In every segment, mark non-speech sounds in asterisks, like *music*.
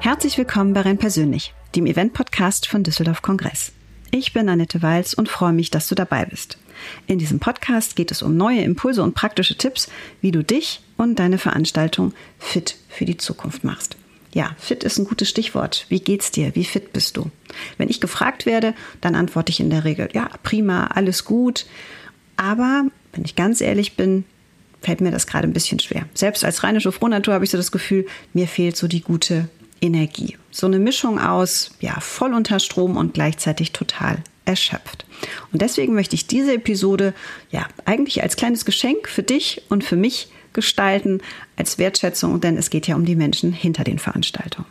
Herzlich willkommen bei Renn Persönlich, dem Event-Podcast von Düsseldorf Kongress. Ich bin Annette Walz und freue mich, dass du dabei bist. In diesem Podcast geht es um neue Impulse und praktische Tipps, wie du dich und deine Veranstaltung fit für die Zukunft machst. Ja, fit ist ein gutes Stichwort. Wie geht's dir? Wie fit bist du? Wenn ich gefragt werde, dann antworte ich in der Regel, ja, prima, alles gut. Aber wenn ich ganz ehrlich bin, fällt mir das gerade ein bisschen schwer. Selbst als rheinische Frohnatur habe ich so das Gefühl, mir fehlt so die gute Energie. So eine Mischung aus, ja, voll unter Strom und gleichzeitig total erschöpft. Und deswegen möchte ich diese Episode ja eigentlich als kleines Geschenk für dich und für mich gestalten, als Wertschätzung, denn es geht ja um die Menschen hinter den Veranstaltungen.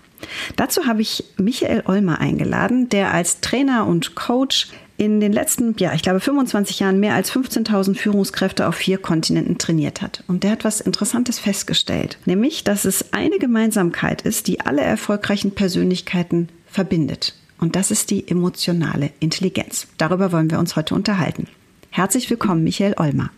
Dazu habe ich Michael Olmer eingeladen, der als Trainer und Coach in den letzten, ja, ich glaube 25 Jahren mehr als 15.000 Führungskräfte auf vier Kontinenten trainiert hat. Und der hat was Interessantes festgestellt, nämlich, dass es eine Gemeinsamkeit ist, die alle erfolgreichen Persönlichkeiten verbindet. Und das ist die emotionale Intelligenz. Darüber wollen wir uns heute unterhalten. Herzlich willkommen, Michael Olmer.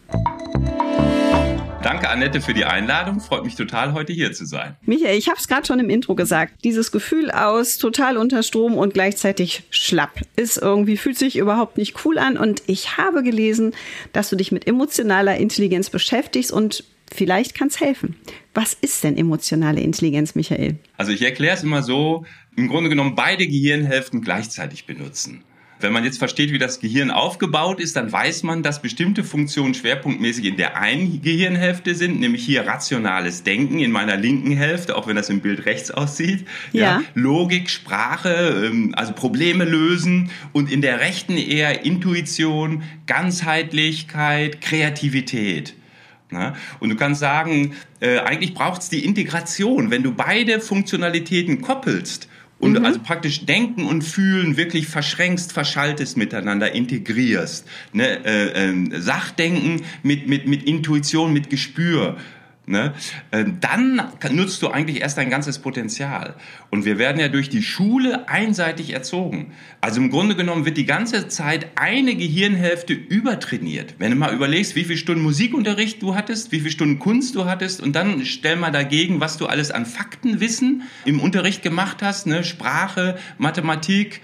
Danke, Annette, für die Einladung. Freut mich total, heute hier zu sein. Michael, ich habe es gerade schon im Intro gesagt. Dieses Gefühl aus total unter Strom und gleichzeitig schlapp ist irgendwie, fühlt sich überhaupt nicht cool an. Und ich habe gelesen, dass du dich mit emotionaler Intelligenz beschäftigst und vielleicht kann es helfen. Was ist denn emotionale Intelligenz, Michael? Also ich erkläre es immer so, im Grunde genommen beide Gehirnhälften gleichzeitig benutzen. Wenn man jetzt versteht, wie das Gehirn aufgebaut ist, dann weiß man, dass bestimmte Funktionen schwerpunktmäßig in der einen Gehirnhälfte sind, nämlich hier rationales Denken in meiner linken Hälfte, auch wenn das im Bild rechts aussieht. Ja. ja Logik, Sprache, ähm, also Probleme lösen und in der rechten eher Intuition, Ganzheitlichkeit, Kreativität. Und du kannst sagen, äh, eigentlich braucht es die Integration. Wenn du beide Funktionalitäten koppelst, und mhm. also praktisch Denken und Fühlen wirklich verschränkst, verschaltest miteinander, integrierst. Ne? Äh, äh, Sachdenken mit, mit, mit Intuition, mit Gespür. Ne? Ähm, dann nutzt du eigentlich erst dein ganzes Potenzial. Und wir werden ja durch die Schule einseitig erzogen. Also im Grunde genommen wird die ganze Zeit eine Gehirnhälfte übertrainiert. Wenn du mal überlegst, wie viele Stunden Musikunterricht du hattest, wie viele Stunden Kunst du hattest und dann stell mal dagegen, was du alles an Faktenwissen im Unterricht gemacht hast, ne? Sprache, Mathematik,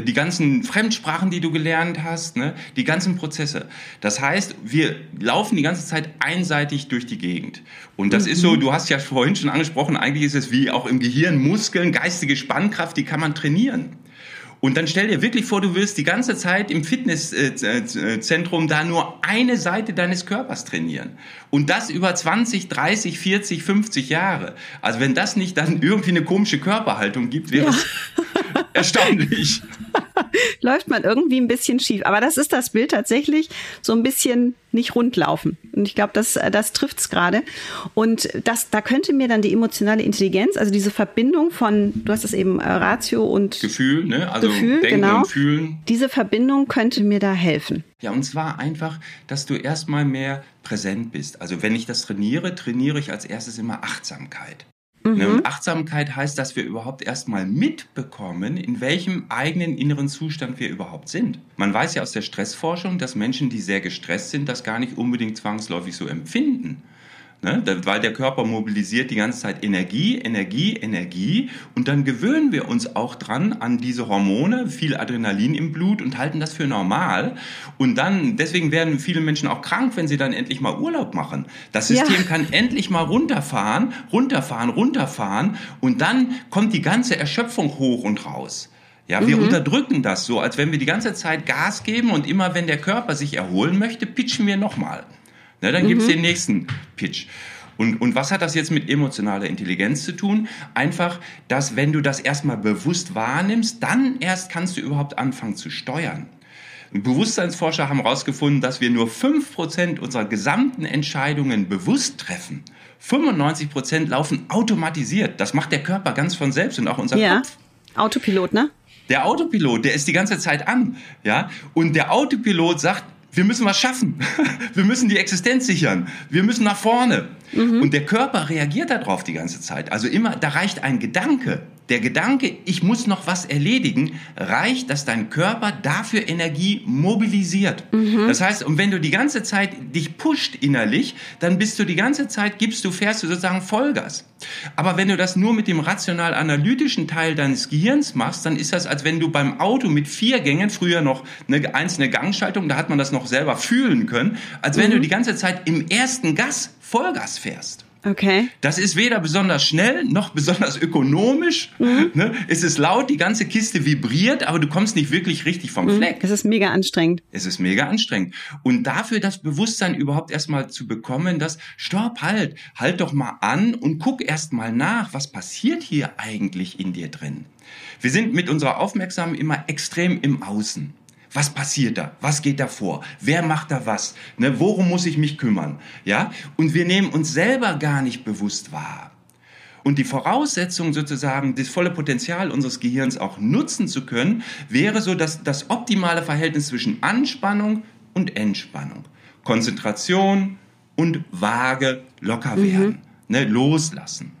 die ganzen Fremdsprachen, die du gelernt hast, ne, die ganzen Prozesse. Das heißt, wir laufen die ganze Zeit einseitig durch die Gegend. Und das mhm. ist so, mhm. du hast ja vorhin schon angesprochen, eigentlich ist es wie auch im Gehirn Muskeln, geistige Spannkraft, die kann man trainieren. Und dann stell dir wirklich vor, du willst die ganze Zeit im Fitnesszentrum da nur eine Seite deines Körpers trainieren. Und das über 20, 30, 40, 50 Jahre. Also wenn das nicht dann *laughs* irgendwie eine komische Körperhaltung gibt, wäre es erstaunlich. *laughs* Läuft man irgendwie ein bisschen schief. Aber das ist das Bild tatsächlich so ein bisschen nicht rundlaufen. Und ich glaube, das, das trifft es gerade. Und das, da könnte mir dann die emotionale Intelligenz, also diese Verbindung von, du hast es eben äh, Ratio und Gefühl, ne? Also Gefühl, Denken genau. und Fühlen. Diese Verbindung könnte mir da helfen. Ja, und zwar einfach, dass du erstmal mehr präsent bist. Also wenn ich das trainiere, trainiere ich als erstes immer Achtsamkeit. Ne, mhm. Und Achtsamkeit heißt, dass wir überhaupt erstmal mitbekommen, in welchem eigenen inneren Zustand wir überhaupt sind. Man weiß ja aus der Stressforschung, dass Menschen, die sehr gestresst sind, das gar nicht unbedingt zwangsläufig so empfinden. Ne? Weil der Körper mobilisiert die ganze Zeit Energie, Energie, Energie und dann gewöhnen wir uns auch dran an diese Hormone, viel Adrenalin im Blut und halten das für normal. Und dann, deswegen werden viele Menschen auch krank, wenn sie dann endlich mal Urlaub machen. Das System ja. kann endlich mal runterfahren, runterfahren, runterfahren und dann kommt die ganze Erschöpfung hoch und raus. Ja, wir mhm. unterdrücken das so, als wenn wir die ganze Zeit Gas geben und immer wenn der Körper sich erholen möchte, pitchen wir nochmal. Ne, dann mhm. gibt es den nächsten Pitch. Und, und was hat das jetzt mit emotionaler Intelligenz zu tun? Einfach, dass wenn du das erstmal bewusst wahrnimmst, dann erst kannst du überhaupt anfangen zu steuern. Bewusstseinsforscher haben herausgefunden, dass wir nur 5% unserer gesamten Entscheidungen bewusst treffen. 95% laufen automatisiert. Das macht der Körper ganz von selbst und auch unser ja. Kopf. Autopilot, ne? Der Autopilot, der ist die ganze Zeit an, ja? Und der Autopilot sagt, wir müssen was schaffen. *laughs* Wir müssen die Existenz sichern. Wir müssen nach vorne. Mhm. Und der Körper reagiert darauf die ganze Zeit. Also immer, da reicht ein Gedanke, der Gedanke, ich muss noch was erledigen, reicht, dass dein Körper dafür Energie mobilisiert. Mhm. Das heißt, und wenn du die ganze Zeit dich pusht innerlich, dann bist du die ganze Zeit, gibst du, fährst du sozusagen Vollgas. Aber wenn du das nur mit dem rational-analytischen Teil deines Gehirns machst, dann ist das, als wenn du beim Auto mit vier Gängen, früher noch eine einzelne Gangschaltung, da hat man das noch selber fühlen können, als wenn mhm. du die ganze Zeit im ersten Gas Vollgas fährst. Okay. Das ist weder besonders schnell noch besonders ökonomisch. Mhm. Ne? Es ist laut, die ganze Kiste vibriert, aber du kommst nicht wirklich richtig vom mhm. Fleck. Es ist mega anstrengend. Es ist mega anstrengend. Und dafür das Bewusstsein überhaupt erstmal zu bekommen, dass, stopp, halt, halt doch mal an und guck erst mal nach, was passiert hier eigentlich in dir drin. Wir sind mit unserer Aufmerksamkeit immer extrem im Außen. Was passiert da? Was geht da vor? Wer macht da was? Ne, worum muss ich mich kümmern? Ja? Und wir nehmen uns selber gar nicht bewusst wahr. Und die Voraussetzung sozusagen, das volle Potenzial unseres Gehirns auch nutzen zu können, wäre so dass das optimale Verhältnis zwischen Anspannung und Entspannung. Konzentration und vage locker mhm. werden, mhm. ne, loslassen.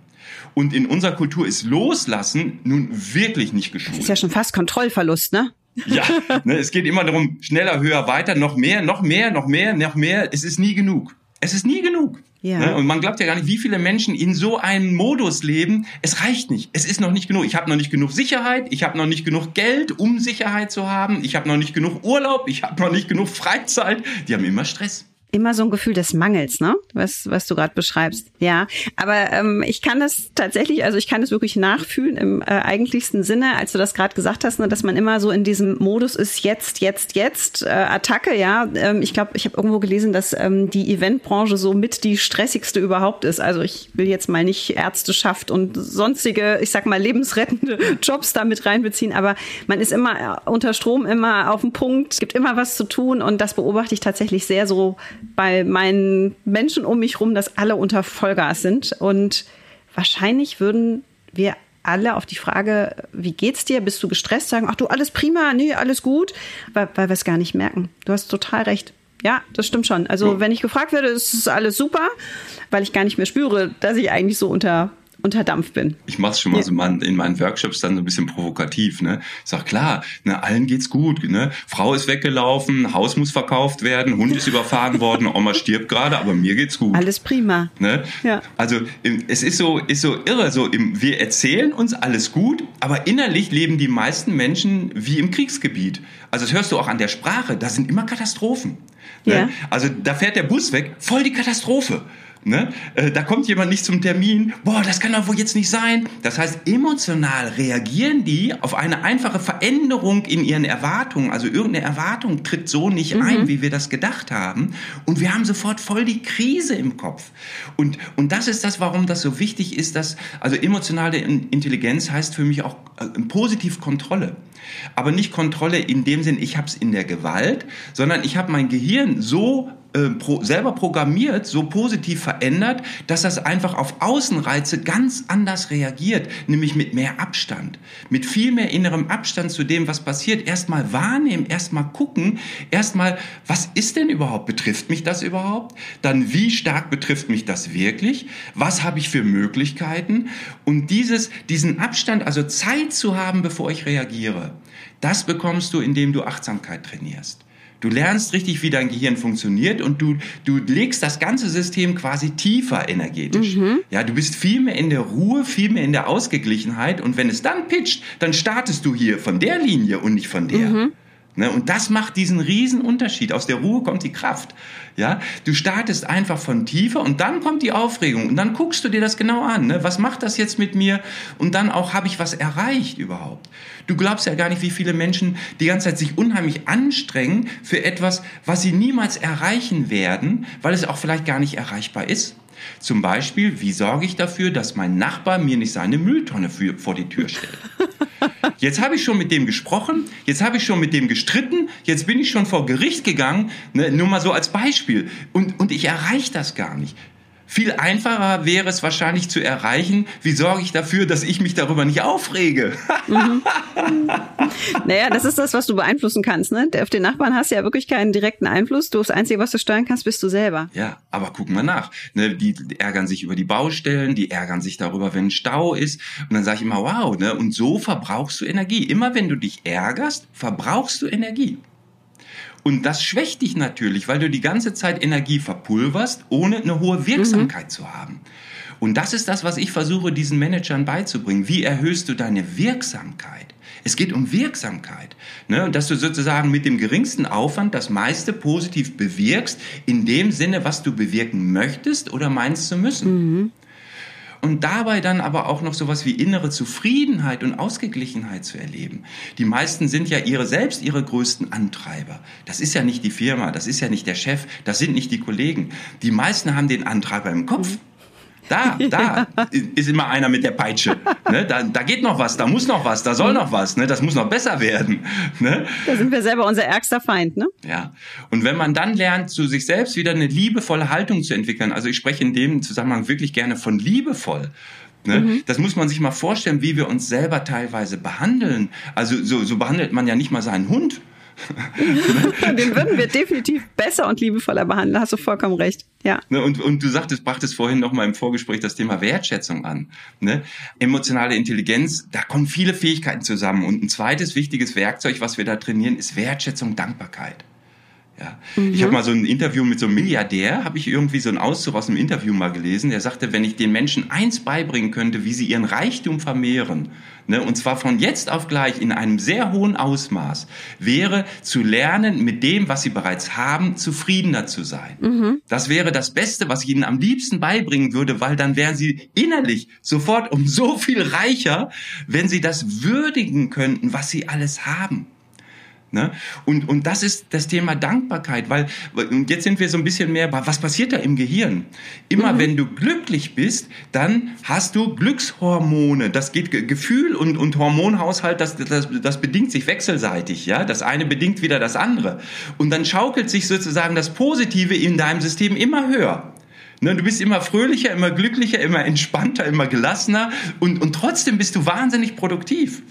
Und in unserer Kultur ist Loslassen nun wirklich nicht geschult. Das ist ja schon fast Kontrollverlust, ne? Ja, *laughs* ne, es geht immer darum, schneller, höher, weiter, noch mehr, noch mehr, noch mehr, noch mehr. Es ist nie genug. Es ist nie genug. Ja. Ne? Und man glaubt ja gar nicht, wie viele Menschen in so einem Modus leben. Es reicht nicht. Es ist noch nicht genug. Ich habe noch nicht genug Sicherheit. Ich habe noch nicht genug Geld, um Sicherheit zu haben. Ich habe noch nicht genug Urlaub. Ich habe noch nicht genug Freizeit. Die haben immer Stress immer so ein Gefühl des Mangels, ne? Was, was du gerade beschreibst. Ja. Aber ähm, ich kann das tatsächlich, also ich kann das wirklich nachfühlen im äh, eigentlichsten Sinne, als du das gerade gesagt hast, ne, dass man immer so in diesem Modus ist, jetzt, jetzt, jetzt, äh, Attacke, ja. Ähm, ich glaube, ich habe irgendwo gelesen, dass ähm, die Eventbranche so mit die stressigste überhaupt ist. Also ich will jetzt mal nicht Ärzteschaft und sonstige, ich sag mal, lebensrettende *laughs* Jobs damit reinbeziehen, aber man ist immer äh, unter Strom, immer auf dem Punkt, gibt immer was zu tun und das beobachte ich tatsächlich sehr so bei meinen Menschen um mich rum, dass alle unter Vollgas sind. Und wahrscheinlich würden wir alle auf die Frage, wie geht's dir? Bist du gestresst? Sagen, ach du, alles prima, nee, alles gut, weil, weil wir es gar nicht merken. Du hast total recht. Ja, das stimmt schon. Also, wenn ich gefragt werde, ist es alles super, weil ich gar nicht mehr spüre, dass ich eigentlich so unter unter Dampf bin. Ich mache es schon mal ja. so in meinen Workshops dann so ein bisschen provokativ. Ne? Ich sag klar, ne, allen geht's gut. Ne? Frau ist weggelaufen, Haus muss verkauft werden, Hund ist *laughs* überfahren worden, Oma stirbt gerade, aber mir geht's gut. Alles prima. Ne? Ja. Also es ist so, ist so irre. So, wir erzählen uns alles gut, aber innerlich leben die meisten Menschen wie im Kriegsgebiet. Also das hörst du auch an der Sprache. Da sind immer Katastrophen. Ne? Ja. Also da fährt der Bus weg, voll die Katastrophe. Ne? Äh, da kommt jemand nicht zum Termin, boah, das kann doch wohl jetzt nicht sein. Das heißt, emotional reagieren die auf eine einfache Veränderung in ihren Erwartungen. Also irgendeine Erwartung tritt so nicht mhm. ein, wie wir das gedacht haben. Und wir haben sofort voll die Krise im Kopf. Und, und das ist das, warum das so wichtig ist, dass, also emotionale Intelligenz heißt für mich auch äh, positiv Kontrolle. Aber nicht Kontrolle in dem Sinn, ich habe es in der Gewalt, sondern ich habe mein Gehirn so äh, pro, selber programmiert, so positiv verändert, dass das einfach auf Außenreize ganz anders reagiert, nämlich mit mehr Abstand, mit viel mehr innerem Abstand zu dem, was passiert. Erstmal wahrnehmen, erstmal gucken, erstmal, was ist denn überhaupt? Betrifft mich das überhaupt? Dann, wie stark betrifft mich das wirklich? Was habe ich für Möglichkeiten? Und dieses, diesen Abstand, also Zeit zu haben, bevor ich reagiere, das bekommst du, indem du Achtsamkeit trainierst. Du lernst richtig, wie dein Gehirn funktioniert und du, du legst das ganze System quasi tiefer energetisch. Mhm. Ja, du bist viel mehr in der Ruhe, viel mehr in der Ausgeglichenheit und wenn es dann pitcht, dann startest du hier von der Linie und nicht von der. Mhm. Ne, und das macht diesen riesen Unterschied. Aus der Ruhe kommt die Kraft. Ja, du startest einfach von tiefer und dann kommt die Aufregung und dann guckst du dir das genau an. Ne? Was macht das jetzt mit mir? Und dann auch, habe ich was erreicht überhaupt? Du glaubst ja gar nicht, wie viele Menschen die ganze Zeit sich unheimlich anstrengen für etwas, was sie niemals erreichen werden, weil es auch vielleicht gar nicht erreichbar ist. Zum Beispiel, wie sorge ich dafür, dass mein Nachbar mir nicht seine Mülltonne für, vor die Tür stellt? *laughs* Jetzt habe ich schon mit dem gesprochen, jetzt habe ich schon mit dem gestritten, jetzt bin ich schon vor Gericht gegangen, ne, nur mal so als Beispiel. Und, und ich erreiche das gar nicht. Viel einfacher wäre es wahrscheinlich zu erreichen, wie sorge ich dafür, dass ich mich darüber nicht aufrege. Mhm. naja, das ist das, was du beeinflussen kannst. Ne? Auf den Nachbarn hast du ja wirklich keinen direkten Einfluss. Du, das Einzige, was du steuern kannst, bist du selber. Ja, aber guck mal nach. Ne, die ärgern sich über die Baustellen, die ärgern sich darüber, wenn ein Stau ist. Und dann sage ich immer, wow, ne? und so verbrauchst du Energie. Immer wenn du dich ärgerst, verbrauchst du Energie. Und das schwächt dich natürlich, weil du die ganze Zeit Energie verpulverst, ohne eine hohe Wirksamkeit mhm. zu haben. Und das ist das, was ich versuche, diesen Managern beizubringen. Wie erhöhst du deine Wirksamkeit? Es geht um Wirksamkeit. Ne? Und dass du sozusagen mit dem geringsten Aufwand das meiste positiv bewirkst, in dem Sinne, was du bewirken möchtest oder meinst zu müssen. Mhm und dabei dann aber auch noch sowas wie innere Zufriedenheit und Ausgeglichenheit zu erleben. Die meisten sind ja ihre selbst ihre größten Antreiber. Das ist ja nicht die Firma, das ist ja nicht der Chef, das sind nicht die Kollegen. Die meisten haben den Antreiber im Kopf. Mhm. Da, da *laughs* ist immer einer mit der Peitsche. Ne? Da, da geht noch was, da muss noch was, da soll noch was. Ne? Das muss noch besser werden. Ne? Da sind wir selber unser ärgster Feind. Ne? Ja. Und wenn man dann lernt, zu sich selbst wieder eine liebevolle Haltung zu entwickeln, also ich spreche in dem Zusammenhang wirklich gerne von liebevoll. Ne? Mhm. Das muss man sich mal vorstellen, wie wir uns selber teilweise behandeln. Also so, so behandelt man ja nicht mal seinen Hund. *laughs* Den würden wir definitiv besser und liebevoller behandeln, hast du vollkommen recht. Ja. Ne, und, und du sagtest, brachtest vorhin noch mal im Vorgespräch das Thema Wertschätzung an. Ne? Emotionale Intelligenz, da kommen viele Fähigkeiten zusammen. Und ein zweites wichtiges Werkzeug, was wir da trainieren, ist Wertschätzung, Dankbarkeit. Ja. Mhm. Ich habe mal so ein Interview mit so einem Milliardär, habe ich irgendwie so einen Auszug aus einem Interview mal gelesen, der sagte, wenn ich den Menschen eins beibringen könnte, wie sie ihren Reichtum vermehren, ne, und zwar von jetzt auf gleich in einem sehr hohen Ausmaß, wäre zu lernen, mit dem, was sie bereits haben, zufriedener zu sein. Mhm. Das wäre das Beste, was ich ihnen am liebsten beibringen würde, weil dann wären sie innerlich sofort um so viel reicher, wenn sie das würdigen könnten, was sie alles haben. Ne? Und, und das ist das Thema Dankbarkeit, weil und jetzt sind wir so ein bisschen mehr, was passiert da im Gehirn? Immer mhm. wenn du glücklich bist, dann hast du Glückshormone. Das geht Gefühl und, und Hormonhaushalt, das, das, das bedingt sich wechselseitig. Ja? Das eine bedingt wieder das andere. Und dann schaukelt sich sozusagen das Positive in deinem System immer höher. Ne, du bist immer fröhlicher, immer glücklicher, immer entspannter, immer gelassener und, und trotzdem bist du wahnsinnig produktiv.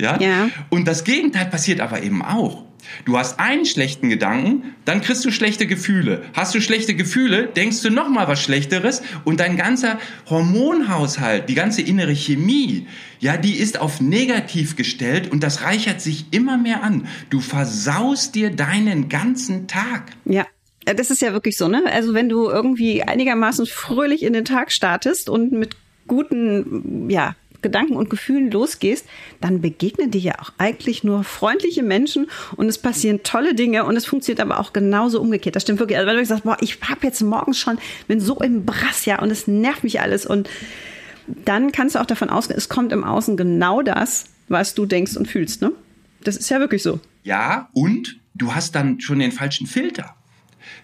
Ja? ja. Und das Gegenteil passiert aber eben auch. Du hast einen schlechten Gedanken, dann kriegst du schlechte Gefühle. Hast du schlechte Gefühle, denkst du noch mal was Schlechteres und dein ganzer Hormonhaushalt, die ganze innere Chemie, ja, die ist auf negativ gestellt und das reichert sich immer mehr an. Du versaust dir deinen ganzen Tag. Ja. Das ist ja wirklich so, ne? Also wenn du irgendwie einigermaßen fröhlich in den Tag startest und mit guten, ja, Gedanken und Gefühlen losgehst, dann begegnen dir ja auch eigentlich nur freundliche Menschen und es passieren tolle Dinge und es funktioniert aber auch genauso umgekehrt. Das stimmt wirklich. Also wenn du sagst, boah, ich habe jetzt morgens schon, bin so im Brass, ja, und es nervt mich alles und dann kannst du auch davon ausgehen, es kommt im Außen genau das, was du denkst und fühlst, ne? Das ist ja wirklich so. Ja, und du hast dann schon den falschen Filter.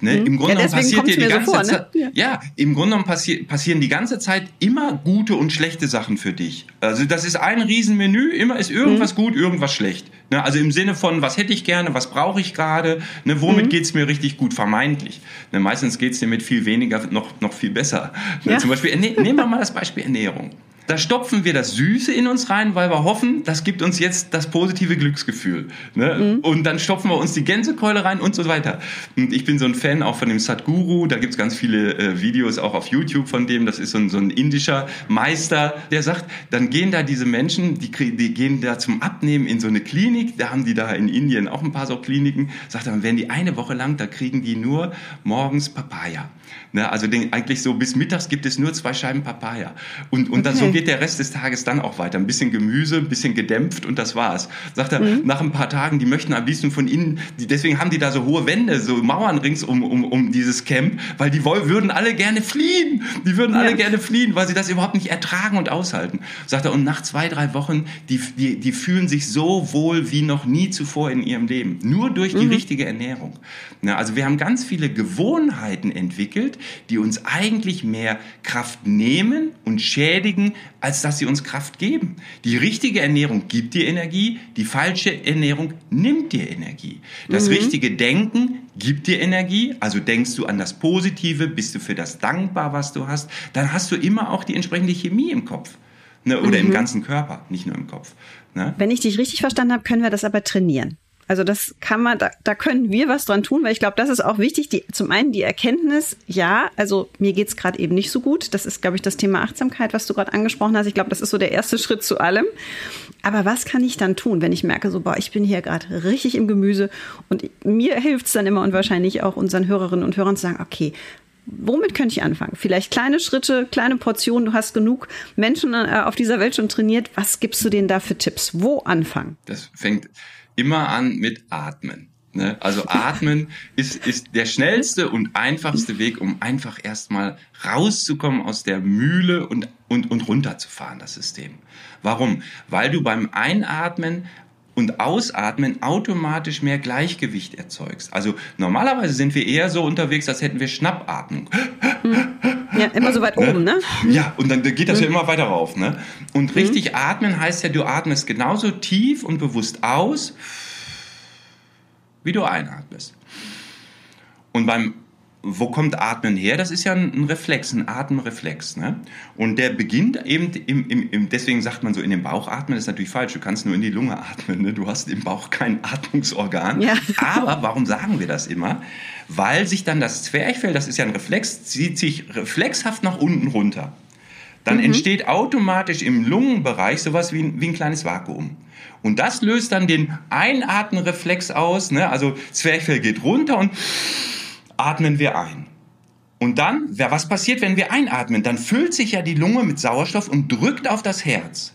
Ne? Mhm. Im Grunde ja, passiert dir die ganze so vor, ne? Zeit, ja. ja. im Grunde genommen passi passieren die ganze Zeit immer gute und schlechte Sachen für dich. Also das ist ein Riesenmenü, immer ist irgendwas mhm. gut, irgendwas schlecht. Ne? Also im Sinne von, was hätte ich gerne, was brauche ich gerade, ne? womit mhm. geht's mir richtig gut, vermeintlich. Ne? Meistens geht's dir mit viel weniger noch, noch viel besser. Ne? Ja. Zum Beispiel, nehmen wir mal das Beispiel Ernährung. Da stopfen wir das Süße in uns rein, weil wir hoffen, das gibt uns jetzt das positive Glücksgefühl. Ne? Mhm. Und dann stopfen wir uns die Gänsekeule rein und so weiter. Und ich bin so ein Fan auch von dem Sadhguru. Da gibt's ganz viele äh, Videos auch auf YouTube von dem. Das ist so ein, so ein indischer Meister, der sagt, dann gehen da diese Menschen, die, die gehen da zum Abnehmen in so eine Klinik. Da haben die da in Indien auch ein paar so Kliniken. Sagt dann werden die eine Woche lang, da kriegen die nur morgens Papaya. Ne? Also den, eigentlich so bis mittags gibt es nur zwei Scheiben Papaya. Und, und okay. dann so geht der Rest des Tages dann auch weiter. Ein bisschen Gemüse, ein bisschen gedämpft und das war's. Sagt er, mhm. nach ein paar Tagen, die möchten am liebsten von innen, die, deswegen haben die da so hohe Wände, so Mauern rings um, um, um dieses Camp, weil die wollen, würden alle gerne fliehen. Die würden ja. alle gerne fliehen, weil sie das überhaupt nicht ertragen und aushalten. Sagt er, und nach zwei, drei Wochen, die, die, die fühlen sich so wohl wie noch nie zuvor in ihrem Leben. Nur durch die mhm. richtige Ernährung. Na, also wir haben ganz viele Gewohnheiten entwickelt, die uns eigentlich mehr Kraft nehmen und schädigen, als dass sie uns Kraft geben. Die richtige Ernährung gibt dir Energie, die falsche Ernährung nimmt dir Energie. Das mhm. richtige Denken gibt dir Energie, also denkst du an das Positive, bist du für das dankbar, was du hast, dann hast du immer auch die entsprechende Chemie im Kopf. Ne, oder mhm. im ganzen Körper, nicht nur im Kopf. Ne? Wenn ich dich richtig verstanden habe, können wir das aber trainieren. Also das kann man, da, da können wir was dran tun, weil ich glaube, das ist auch wichtig. Die, zum einen die Erkenntnis, ja, also mir geht's gerade eben nicht so gut. Das ist, glaube ich, das Thema Achtsamkeit, was du gerade angesprochen hast. Ich glaube, das ist so der erste Schritt zu allem. Aber was kann ich dann tun, wenn ich merke, so, boah, ich bin hier gerade richtig im Gemüse und mir hilft's dann immer und wahrscheinlich auch unseren Hörerinnen und Hörern zu sagen, okay, womit könnte ich anfangen? Vielleicht kleine Schritte, kleine Portionen. Du hast genug Menschen äh, auf dieser Welt schon trainiert. Was gibst du denen da für Tipps? Wo anfangen? Das fängt immer an mit Atmen. Ne? Also Atmen *laughs* ist, ist der schnellste und einfachste Weg, um einfach erstmal rauszukommen aus der Mühle und, und, und runterzufahren, das System. Warum? Weil du beim Einatmen und Ausatmen automatisch mehr Gleichgewicht erzeugst. Also normalerweise sind wir eher so unterwegs, als hätten wir Schnappatmung. Ja, immer so weit ne? oben, ne? Ja, und dann geht das mhm. ja immer weiter rauf, ne? Und mhm. richtig mhm. atmen heißt ja, du atmest genauso tief und bewusst aus, wie du einatmest. Und beim wo kommt Atmen her? Das ist ja ein Reflex, ein Atemreflex. Ne? Und der beginnt eben, im, im, im, deswegen sagt man so, in den Bauch atmen, das ist natürlich falsch. Du kannst nur in die Lunge atmen. Ne? Du hast im Bauch kein *laughs* Atmungsorgan. Ja. Aber warum sagen wir das immer? Weil sich dann das Zwerchfell, das ist ja ein Reflex, zieht sich reflexhaft nach unten runter. Dann mhm. entsteht automatisch im Lungenbereich sowas wie ein, wie ein kleines Vakuum. Und das löst dann den Einatmenreflex aus. Ne? Also Zwerchfell geht runter und atmen wir ein. Und dann, was passiert, wenn wir einatmen? Dann füllt sich ja die Lunge mit Sauerstoff und drückt auf das Herz.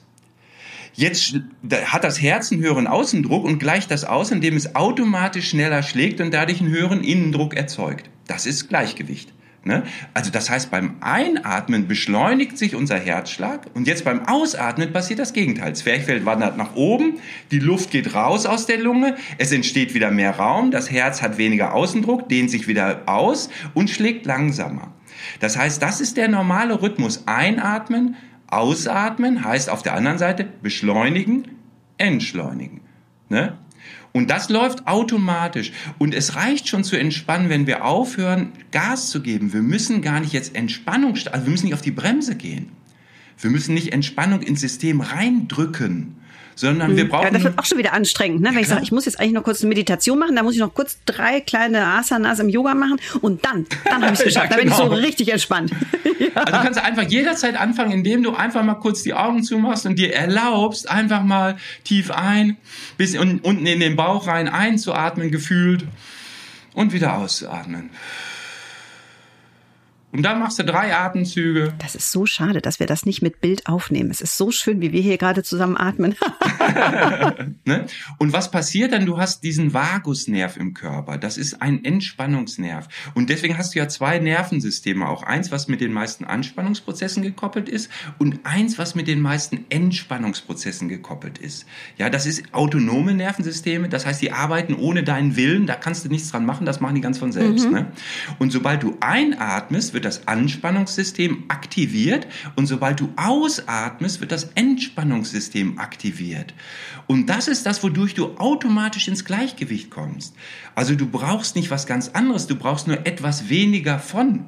Jetzt hat das Herz einen höheren Außendruck und gleicht das aus, indem es automatisch schneller schlägt und dadurch einen höheren Innendruck erzeugt. Das ist Gleichgewicht. Ne? Also das heißt, beim Einatmen beschleunigt sich unser Herzschlag und jetzt beim Ausatmen passiert das Gegenteil. Zwerchfell wandert nach oben, die Luft geht raus aus der Lunge, es entsteht wieder mehr Raum, das Herz hat weniger Außendruck, dehnt sich wieder aus und schlägt langsamer. Das heißt, das ist der normale Rhythmus. Einatmen, ausatmen heißt auf der anderen Seite beschleunigen, entschleunigen. Ne? Und das läuft automatisch. Und es reicht schon zu entspannen, wenn wir aufhören, Gas zu geben. Wir müssen gar nicht jetzt Entspannung, also wir müssen nicht auf die Bremse gehen. Wir müssen nicht Entspannung ins System reindrücken, sondern mhm. wir brauchen. Ja, das wird auch schon wieder anstrengend, ne? Wenn ja, ich sage, ich muss jetzt eigentlich noch kurz eine Meditation machen, da muss ich noch kurz drei kleine Asanas im Yoga machen und dann, dann habe ich es *laughs* geschafft. ja, genau. Da bin ich so genau. richtig entspannt. ja. *laughs* Also du kannst einfach jederzeit anfangen, indem du einfach mal kurz die Augen zumachst und dir erlaubst, einfach mal tief ein, bis unten in den Bauch rein einzuatmen, gefühlt und wieder auszuatmen. Und dann machst du drei Atemzüge. Das ist so schade, dass wir das nicht mit Bild aufnehmen. Es ist so schön, wie wir hier gerade zusammen atmen. *laughs* *laughs* ne? Und was passiert dann? Du hast diesen Vagusnerv im Körper. Das ist ein Entspannungsnerv. Und deswegen hast du ja zwei Nervensysteme. Auch eins, was mit den meisten Anspannungsprozessen gekoppelt ist und eins, was mit den meisten Entspannungsprozessen gekoppelt ist. Ja, das ist autonome Nervensysteme. Das heißt, die arbeiten ohne deinen Willen. Da kannst du nichts dran machen. Das machen die ganz von selbst. Mhm. Ne? Und sobald du einatmest, wird wird das Anspannungssystem aktiviert und sobald du ausatmest, wird das Entspannungssystem aktiviert. Und das ist das, wodurch du automatisch ins Gleichgewicht kommst. Also du brauchst nicht was ganz anderes, du brauchst nur etwas weniger von.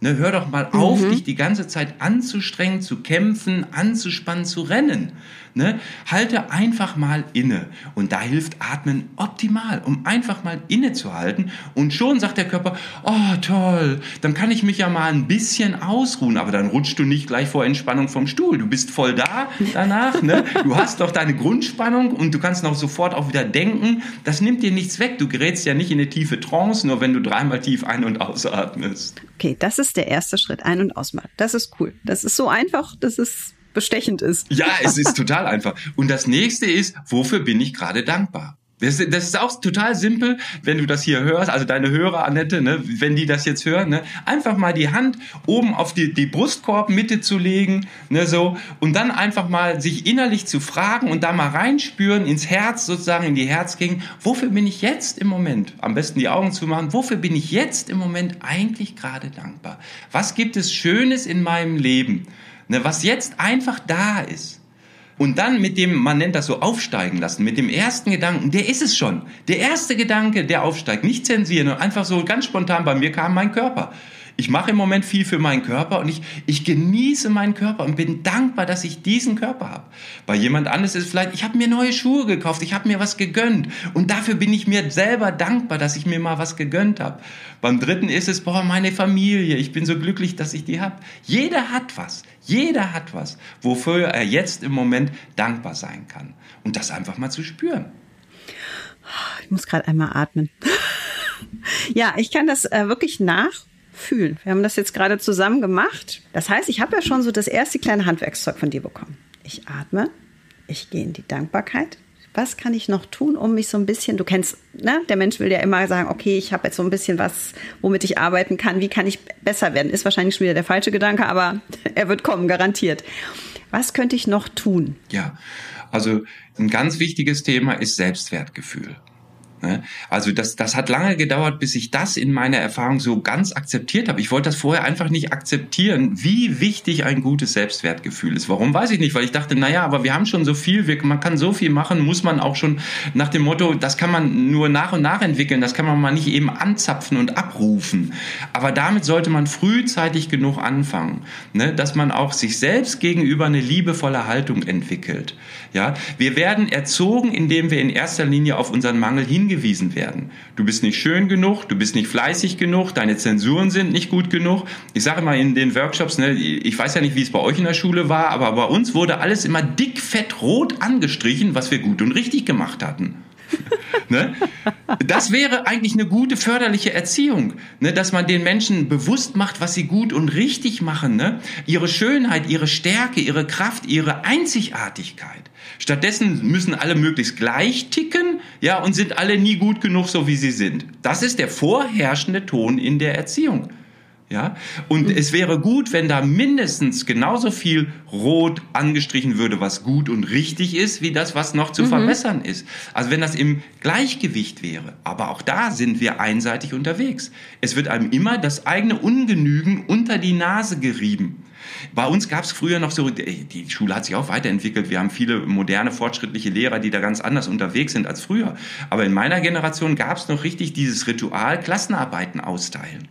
Ne, hör doch mal auf, mhm. dich die ganze Zeit anzustrengen, zu kämpfen, anzuspannen, zu rennen. Ne? Halte einfach mal inne. Und da hilft Atmen optimal, um einfach mal innezuhalten. Und schon sagt der Körper, oh toll, dann kann ich mich ja mal ein bisschen ausruhen. Aber dann rutschst du nicht gleich vor Entspannung vom Stuhl. Du bist voll da danach. Ne? Du hast doch deine Grundspannung und du kannst noch sofort auch wieder denken. Das nimmt dir nichts weg. Du gerätst ja nicht in eine tiefe Trance, nur wenn du dreimal tief ein- und ausatmest. Okay, das ist der erste Schritt. Ein- und ausmachen. Das ist cool. Das ist so einfach. Das ist bestechend ist. Ja, es ist total einfach. Und das nächste ist, wofür bin ich gerade dankbar? Das, das ist auch total simpel, wenn du das hier hörst, also deine Hörer, Annette, ne, wenn die das jetzt hören, ne, einfach mal die Hand oben auf die, die Brustkorbmitte zu legen, ne, so, und dann einfach mal sich innerlich zu fragen und da mal reinspüren ins Herz, sozusagen in die Herzgegend, wofür bin ich jetzt im Moment, am besten die Augen zu machen, wofür bin ich jetzt im Moment eigentlich gerade dankbar? Was gibt es Schönes in meinem Leben? Ne, was jetzt einfach da ist. Und dann mit dem, man nennt das so aufsteigen lassen, mit dem ersten Gedanken, der ist es schon. Der erste Gedanke, der aufsteigt, nicht zensieren, einfach so ganz spontan bei mir kam mein Körper ich mache im Moment viel für meinen Körper und ich, ich genieße meinen Körper und bin dankbar, dass ich diesen Körper habe. Bei jemand anderes ist es vielleicht, ich habe mir neue Schuhe gekauft, ich habe mir was gegönnt und dafür bin ich mir selber dankbar, dass ich mir mal was gegönnt habe. Beim dritten ist es, boah, meine Familie, ich bin so glücklich, dass ich die habe. Jeder hat was, jeder hat was, wofür er jetzt im Moment dankbar sein kann. Und das einfach mal zu spüren. Ich muss gerade einmal atmen. *laughs* Ja, ich kann das äh, wirklich nach fühlen. Wir haben das jetzt gerade zusammen gemacht. Das heißt, ich habe ja schon so das erste kleine Handwerkszeug von dir bekommen. Ich atme, ich gehe in die Dankbarkeit. Was kann ich noch tun, um mich so ein bisschen, du kennst, ne, der Mensch will ja immer sagen, okay, ich habe jetzt so ein bisschen was, womit ich arbeiten kann, wie kann ich besser werden? Ist wahrscheinlich schon wieder der falsche Gedanke, aber *laughs* er wird kommen, garantiert. Was könnte ich noch tun? Ja, also ein ganz wichtiges Thema ist Selbstwertgefühl. Ne? Also das, das hat lange gedauert, bis ich das in meiner Erfahrung so ganz akzeptiert habe. Ich wollte das vorher einfach nicht akzeptieren, wie wichtig ein gutes Selbstwertgefühl ist. Warum weiß ich nicht, weil ich dachte, naja, aber wir haben schon so viel, wir, man kann so viel machen, muss man auch schon nach dem Motto, das kann man nur nach und nach entwickeln, das kann man mal nicht eben anzapfen und abrufen. Aber damit sollte man frühzeitig genug anfangen, ne? dass man auch sich selbst gegenüber eine liebevolle Haltung entwickelt. Ja, wir werden erzogen, indem wir in erster Linie auf unseren Mangel hin hingewiesen werden. Du bist nicht schön genug, du bist nicht fleißig genug, deine Zensuren sind nicht gut genug. Ich sage immer in den Workshops, ne, ich weiß ja nicht, wie es bei euch in der Schule war, aber bei uns wurde alles immer dick, fett, rot angestrichen, was wir gut und richtig gemacht hatten. Ne? Das wäre eigentlich eine gute förderliche Erziehung, ne? dass man den Menschen bewusst macht, was sie gut und richtig machen, ne? ihre Schönheit, ihre Stärke, ihre Kraft, ihre Einzigartigkeit. Stattdessen müssen alle möglichst gleich ticken, ja, und sind alle nie gut genug, so wie sie sind. Das ist der vorherrschende Ton in der Erziehung. Ja, und mhm. es wäre gut, wenn da mindestens genauso viel rot angestrichen würde, was gut und richtig ist, wie das, was noch zu mhm. verbessern ist. Also wenn das im Gleichgewicht wäre. Aber auch da sind wir einseitig unterwegs. Es wird einem immer das eigene Ungenügen unter die Nase gerieben. Bei uns gab es früher noch so, die Schule hat sich auch weiterentwickelt. Wir haben viele moderne, fortschrittliche Lehrer, die da ganz anders unterwegs sind als früher. Aber in meiner Generation gab es noch richtig dieses Ritual, Klassenarbeiten austeilen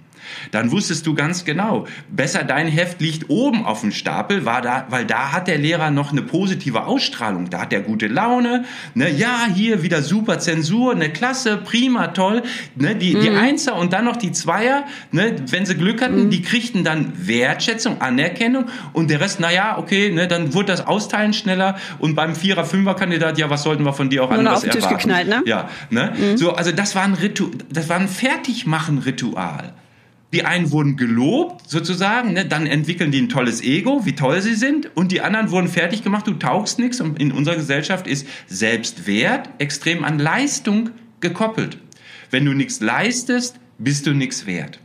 dann wusstest du ganz genau, besser dein Heft liegt oben auf dem Stapel, war da, weil da hat der Lehrer noch eine positive Ausstrahlung, da hat er gute Laune, ne, ja, hier wieder super Zensur, eine Klasse, prima, toll, ne, die, mhm. die Einser und dann noch die Zweier, ne, wenn sie Glück hatten, mhm. die kriegten dann Wertschätzung, Anerkennung und der Rest, naja, okay, ne, dann wurde das Austeilen schneller und beim Vierer, Fünfer Kandidat, ja, was sollten wir von dir auch Nur anderes auf den Tisch geknallt, ne? Ja, ne, mhm. so, also das war ein Ritu das war ein Fertigmachen-Ritual. Die einen wurden gelobt, sozusagen, ne? dann entwickeln die ein tolles Ego, wie toll sie sind, und die anderen wurden fertig gemacht, du taugst nichts. Und in unserer Gesellschaft ist Selbstwert extrem an Leistung gekoppelt. Wenn du nichts leistest, bist du nichts wert.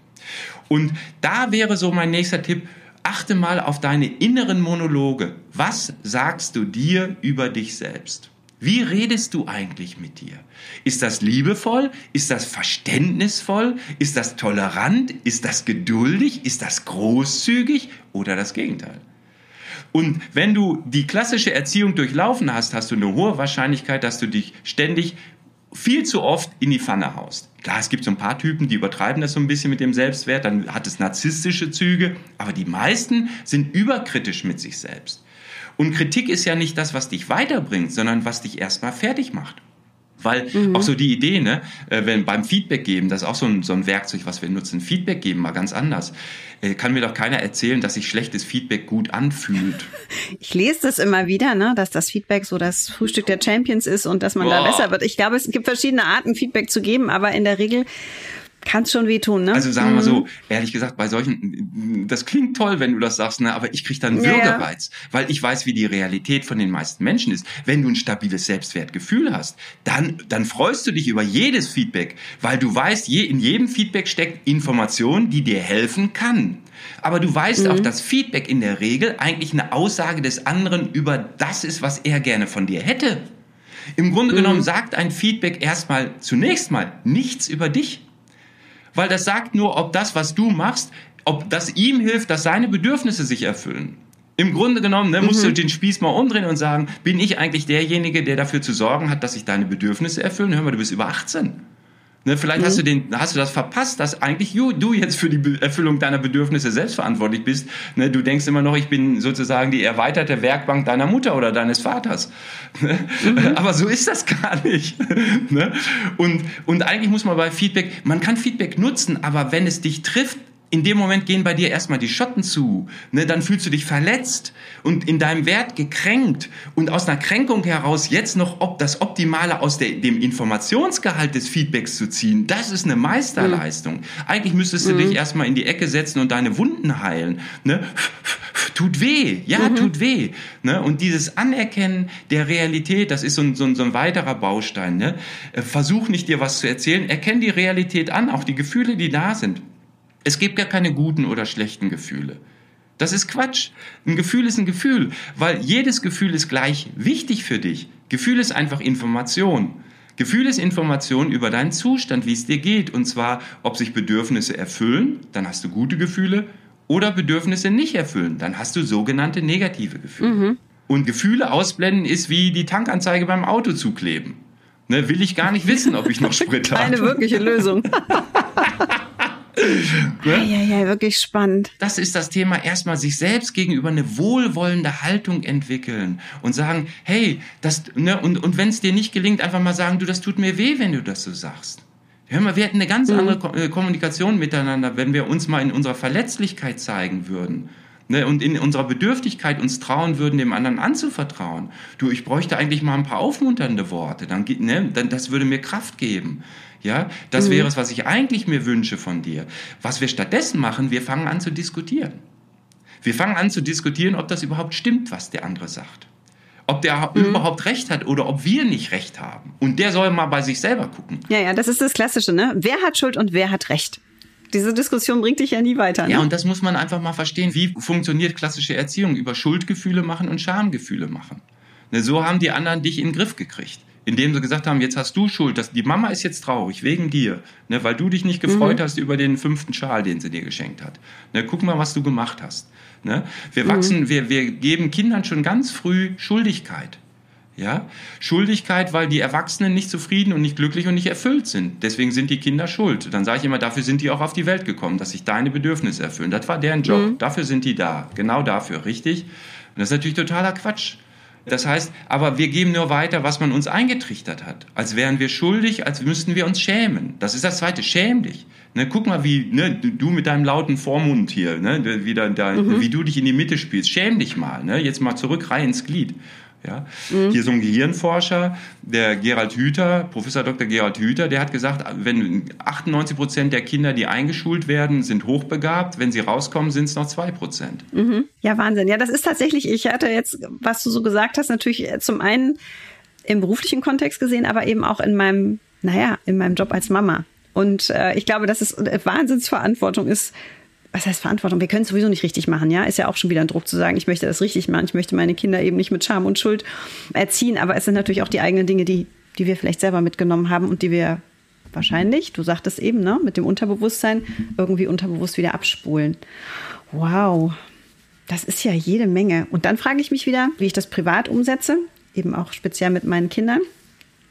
Und da wäre so mein nächster Tipp, achte mal auf deine inneren Monologe. Was sagst du dir über dich selbst? Wie redest du eigentlich mit dir? Ist das liebevoll? Ist das verständnisvoll? Ist das tolerant? Ist das geduldig? Ist das großzügig? Oder das Gegenteil? Und wenn du die klassische Erziehung durchlaufen hast, hast du eine hohe Wahrscheinlichkeit, dass du dich ständig viel zu oft in die Pfanne haust. Klar, es gibt so ein paar Typen, die übertreiben das so ein bisschen mit dem Selbstwert, dann hat es narzisstische Züge, aber die meisten sind überkritisch mit sich selbst. Und Kritik ist ja nicht das, was dich weiterbringt, sondern was dich erstmal fertig macht. Weil mhm. auch so die Idee, ne, äh, wenn beim Feedback geben, das ist auch so ein, so ein Werkzeug, was wir nutzen. Feedback geben mal ganz anders. Äh, kann mir doch keiner erzählen, dass sich schlechtes Feedback gut anfühlt. *laughs* Ich lese das immer wieder, ne, dass das Feedback so das Frühstück der Champions ist und dass man Boah. da besser wird. Ich glaube, es gibt verschiedene Arten, Feedback zu geben, aber in der Regel kann es schon wehtun, ne? Also sagen wir mal so, mhm. ehrlich gesagt, bei solchen, das klingt toll, wenn du das sagst, ne? aber ich kriege dann Würgereiz, ja. weil ich weiß, wie die Realität von den meisten Menschen ist. Wenn du ein stabiles Selbstwertgefühl hast, dann, dann freust du dich über jedes Feedback, weil du weißt, je, in jedem Feedback steckt Information, die dir helfen kann. Aber du weißt mhm. auch, dass Feedback in der Regel eigentlich eine Aussage des anderen über das ist, was er gerne von dir hätte. Im Grunde mhm. genommen sagt ein Feedback erstmal zunächst mal nichts über dich weil das sagt nur, ob das, was du machst, ob das ihm hilft, dass seine Bedürfnisse sich erfüllen. Im Grunde genommen ne, musst mhm. du den Spieß mal umdrehen und sagen, bin ich eigentlich derjenige, der dafür zu sorgen hat, dass sich deine Bedürfnisse erfüllen? Hör mal, du bist über 18. Ne, vielleicht mhm. hast du den, hast du das verpasst, dass eigentlich du jetzt für die Erfüllung deiner Bedürfnisse selbst verantwortlich bist. Ne, du denkst immer noch, ich bin sozusagen die erweiterte Werkbank deiner Mutter oder deines Vaters. Ne? Mhm. *laughs* Aber so ist das gar nicht. *laughs* Ne? Und, und eigentlich muss man bei Feedback, man kann Feedback nutzen, aber wenn es dich trifft, in dem Moment gehen bei dir erstmal die Schotten zu. Ne? Dann fühlst du dich verletzt und in deinem Wert gekränkt. Und aus einer Kränkung heraus jetzt noch ob das Optimale aus der, dem Informationsgehalt des Feedbacks zu ziehen, das ist eine Meisterleistung. Mhm. Eigentlich müsstest du mhm. dich erstmal in die Ecke setzen und deine Wunden heilen. Ne? Tut weh, ja, mhm. tut weh. Ne? Und dieses Anerkennen der Realität, das ist so ein, so ein, so ein weiterer Baustein. Ne? Äh, versuch nicht dir was zu erzählen, erkenn die Realität an, auch die Gefühle, die da sind. Es gibt gar keine guten oder schlechten Gefühle. Das ist Quatsch. Ein Gefühl ist ein Gefühl, weil jedes Gefühl ist gleich wichtig für dich. Gefühl ist einfach Information. Gefühl ist Information über deinen Zustand, wie es dir geht. Und zwar, ob sich Bedürfnisse erfüllen, dann hast du gute Gefühle, oder Bedürfnisse nicht erfüllen, dann hast du sogenannte negative Gefühle. Mhm. Und Gefühle ausblenden ist wie die Tankanzeige beim Auto zukleben. Ne, will ich gar nicht wissen, ob ich noch *laughs* Sprit habe. Eine wirkliche Lösung. *laughs* ne? Ja, ja, wirklich spannend. Das ist das Thema, erstmal sich selbst gegenüber eine wohlwollende Haltung entwickeln und sagen, hey, das, ne, und, und wenn es dir nicht gelingt, einfach mal sagen, du, das tut mir weh, wenn du das so sagst. Hör mal, wir hätten eine ganz mhm. andere äh, Kommunikation miteinander, wenn wir uns mal in unserer Verletzlichkeit zeigen würden. Ne, und in unserer Bedürftigkeit uns trauen würden, dem anderen anzuvertrauen. Du, ich bräuchte eigentlich mal ein paar aufmunternde Worte. Dann, ne, dann das würde mir Kraft geben. Ja, das mhm. wäre es, was ich eigentlich mir wünsche von dir. Was wir stattdessen machen, wir fangen an zu diskutieren. Wir fangen an zu diskutieren, ob das überhaupt stimmt, was der andere sagt. Ob der mhm. überhaupt recht hat oder ob wir nicht recht haben. Und der soll mal bei sich selber gucken. Ja, ja, das ist das Klassische, ne? Wer hat Schuld und wer hat Recht? Diese Diskussion bringt dich ja nie weiter. Ne? Ja, und das muss man einfach mal verstehen. Wie funktioniert klassische Erziehung? Über Schuldgefühle machen und Schamgefühle machen. Ne, so haben die anderen dich in den Griff gekriegt indem sie gesagt haben, jetzt hast du Schuld, dass die Mama ist jetzt traurig wegen dir, ne, weil du dich nicht gefreut mhm. hast über den fünften Schal, den sie dir geschenkt hat. Ne, guck mal, was du gemacht hast. Ne? Wir mhm. wachsen, wir, wir geben Kindern schon ganz früh Schuldigkeit. Ja? Schuldigkeit, weil die Erwachsenen nicht zufrieden und nicht glücklich und nicht erfüllt sind. Deswegen sind die Kinder schuld. Dann sage ich immer, dafür sind die auch auf die Welt gekommen, dass sich deine Bedürfnisse erfüllen. Das war deren Job. Mhm. Dafür sind die da. Genau dafür, richtig? Und das ist natürlich totaler Quatsch. Das heißt, aber wir geben nur weiter, was man uns eingetrichtert hat. Als wären wir schuldig, als müssten wir uns schämen. Das ist das Zweite. Schäm dich. Ne, guck mal, wie ne, du mit deinem lauten Vormund hier, ne, wie, da, mhm. wie du dich in die Mitte spielst. Schäm dich mal. Ne? Jetzt mal zurück rein ins Glied. Ja? Mhm. Hier so ein Gehirnforscher, der Gerald Hüther, Professor Dr. Gerald Hüther, der hat gesagt, wenn 98 Prozent der Kinder, die eingeschult werden, sind hochbegabt, wenn sie rauskommen, sind es noch zwei Prozent. Mhm. Ja, Wahnsinn. Ja, das ist tatsächlich, ich hatte jetzt, was du so gesagt hast, natürlich zum einen im beruflichen Kontext gesehen, aber eben auch in meinem, naja, in meinem Job als Mama. Und äh, ich glaube, dass es Wahnsinnsverantwortung ist, was heißt Verantwortung? Wir können es sowieso nicht richtig machen, ja. Ist ja auch schon wieder ein Druck zu sagen, ich möchte das richtig machen. Ich möchte meine Kinder eben nicht mit Scham und Schuld erziehen. Aber es sind natürlich auch die eigenen Dinge, die, die wir vielleicht selber mitgenommen haben und die wir wahrscheinlich, du sagtest eben, ne, mit dem Unterbewusstsein irgendwie unterbewusst wieder abspulen. Wow. Das ist ja jede Menge. Und dann frage ich mich wieder, wie ich das privat umsetze, eben auch speziell mit meinen Kindern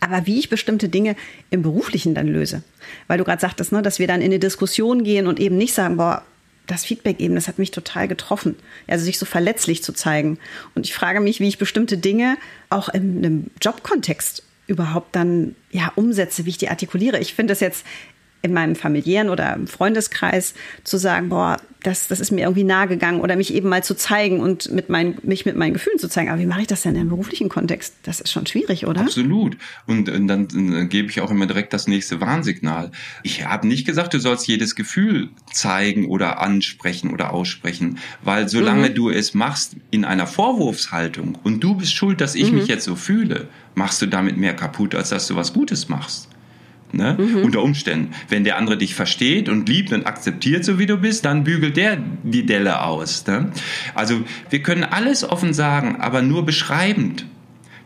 aber wie ich bestimmte Dinge im Beruflichen dann löse. Weil du gerade sagtest, ne, dass wir dann in eine Diskussion gehen und eben nicht sagen, boah, das Feedback eben, das hat mich total getroffen. Also sich so verletzlich zu zeigen. Und ich frage mich, wie ich bestimmte Dinge auch in einem Jobkontext überhaupt dann ja umsetze, wie ich die artikuliere. Ich finde das jetzt in meinem familiären oder im Freundeskreis zu sagen, boah, das, das ist mir irgendwie nahe gegangen oder mich eben mal zu zeigen und mit meinen, mich mit meinen Gefühlen zu zeigen. Aber wie mache ich das denn im beruflichen Kontext? Das ist schon schwierig, oder? Absolut. Und, und dann, dann gebe ich auch immer direkt das nächste Warnsignal. Ich habe nicht gesagt, du sollst jedes Gefühl zeigen oder ansprechen oder aussprechen, weil solange mhm. du es machst in einer Vorwurfshaltung und du bist schuld, dass ich mhm. mich jetzt so fühle, machst du damit mehr kaputt, als dass du was Gutes machst. Ne? Mhm. Unter Umständen. Wenn der andere dich versteht und liebt und akzeptiert, so wie du bist, dann bügelt der die Delle aus. Ne? Also wir können alles offen sagen, aber nur beschreibend.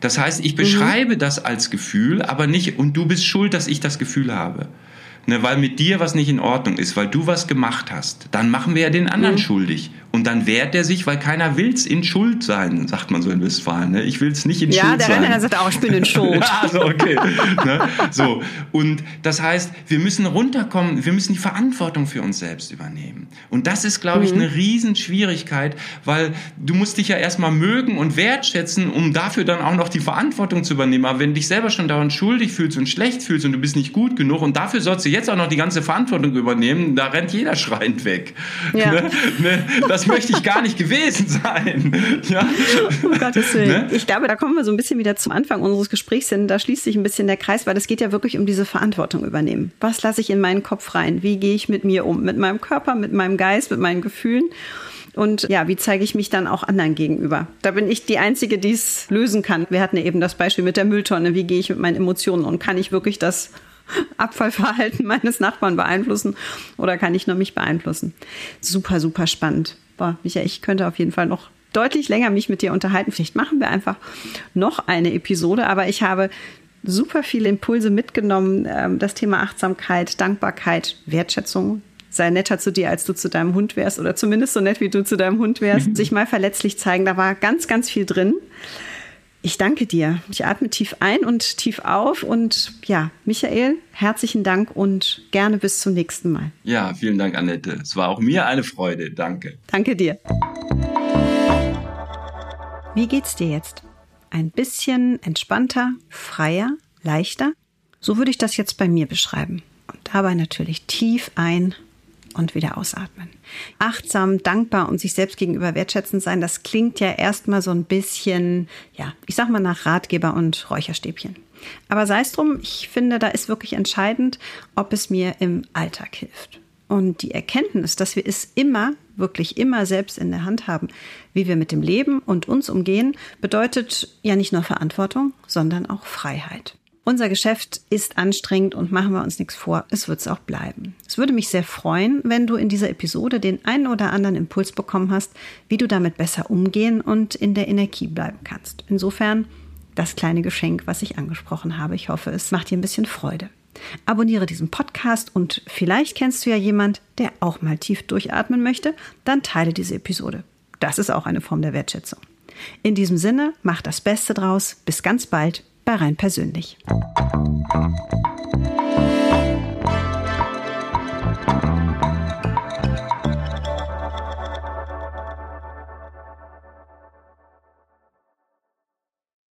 Das heißt, ich mhm. beschreibe mhm. das als Gefühl, aber nicht, und du bist schuld, dass ich das Gefühl habe. Ne, weil mit dir was nicht in Ordnung ist, weil du was gemacht hast, dann machen wir ja den anderen mhm. schuldig Und dann wehrt er sich, weil keiner will's in Schuld sein, sagt man so in Westfalen. Ne? Ich will's nicht in ja, Schuld der sein. Renner sagt auch, ich bin in Schuld. *laughs* also okay. ne? So und das heißt, wir müssen runterkommen, wir müssen die Verantwortung für uns selbst übernehmen. Und das ist, glaube ich, Mhm. eine Riesenschwierigkeit, weil du musst dich ja erstmal mögen und wertschätzen, um dafür dann auch noch die Verantwortung zu übernehmen. Aber wenn du dich selber schon dauernd schuldig fühlst und schlecht fühlst und du bist nicht gut genug und dafür sollst du jetzt auch noch die ganze Verantwortung übernehmen, da rennt jeder schreiend weg. Ja. *laughs* Ne? Ne? Möchte ich gar nicht gewesen sein. Ja? Um Gottes Willen. Ne? Ich glaube, da kommen wir so ein bisschen wieder zum Anfang unseres Gesprächs hin. Da schließt sich ein bisschen der Kreis, weil es geht ja wirklich um diese Verantwortung übernehmen. Was lasse ich in meinen Kopf rein? Wie gehe ich mit mir um? Mit meinem Körper, mit meinem Geist, mit meinen Gefühlen? Und ja, wie zeige ich mich dann auch anderen gegenüber? Da bin ich die Einzige, die es lösen kann. Wir hatten ja eben das Beispiel mit der Mülltonne. Wie gehe ich mit meinen Emotionen und kann ich wirklich das Abfallverhalten *laughs* meines Nachbarn beeinflussen oder kann ich nur mich beeinflussen? Super, super spannend. Boah, Michael, ich könnte auf jeden Fall noch deutlich länger mich mit dir unterhalten. Vielleicht machen wir einfach noch eine Episode, aber ich habe super viele Impulse mitgenommen. Ähm, Das Thema Achtsamkeit, Dankbarkeit, Wertschätzung. Sei netter zu dir, als du zu deinem Hund wärst oder zumindest so nett, wie du zu deinem Hund wärst. Sich mal verletzlich zeigen, da war ganz, ganz viel drin. Ich danke dir. Ich atme tief ein und tief auf. Und ja, Michael, herzlichen Dank und gerne bis zum nächsten Mal. ja, vielen Dank, Annette. Es war auch mir eine Freude. Danke. Danke dir. Wie geht's dir jetzt? Ein bisschen entspannter, freier, leichter? So würde ich das jetzt bei mir beschreiben. Und dabei natürlich tief ein und wieder ausatmen. Achtsam, dankbar und sich selbst gegenüber wertschätzend sein, das klingt ja erstmal so ein bisschen, ja, ich sag mal nach Ratgeber und Räucherstäbchen. Aber sei es drum, ich finde, da ist wirklich entscheidend, ob es mir im Alltag hilft. Und die Erkenntnis, dass wir es immer, wirklich immer selbst in der Hand haben, wie wir mit dem Leben und uns umgehen, bedeutet ja nicht nur Verantwortung, sondern auch Freiheit. Unser Geschäft ist anstrengend und machen wir uns nichts vor, es wird es auch bleiben. Es würde mich sehr freuen, wenn du in dieser Episode den einen oder anderen Impuls bekommen hast, wie du damit besser umgehen und in der Energie bleiben kannst. Insofern das kleine Geschenk, was ich angesprochen habe. Ich hoffe, es macht dir ein bisschen Freude. Abonniere diesen Podcast und vielleicht kennst du ja jemand, der auch mal tief durchatmen möchte, dann teile diese Episode. Das ist auch eine Form der Wertschätzung. In diesem Sinne, mach das Beste draus. Bis ganz bald bei Rein Persönlich.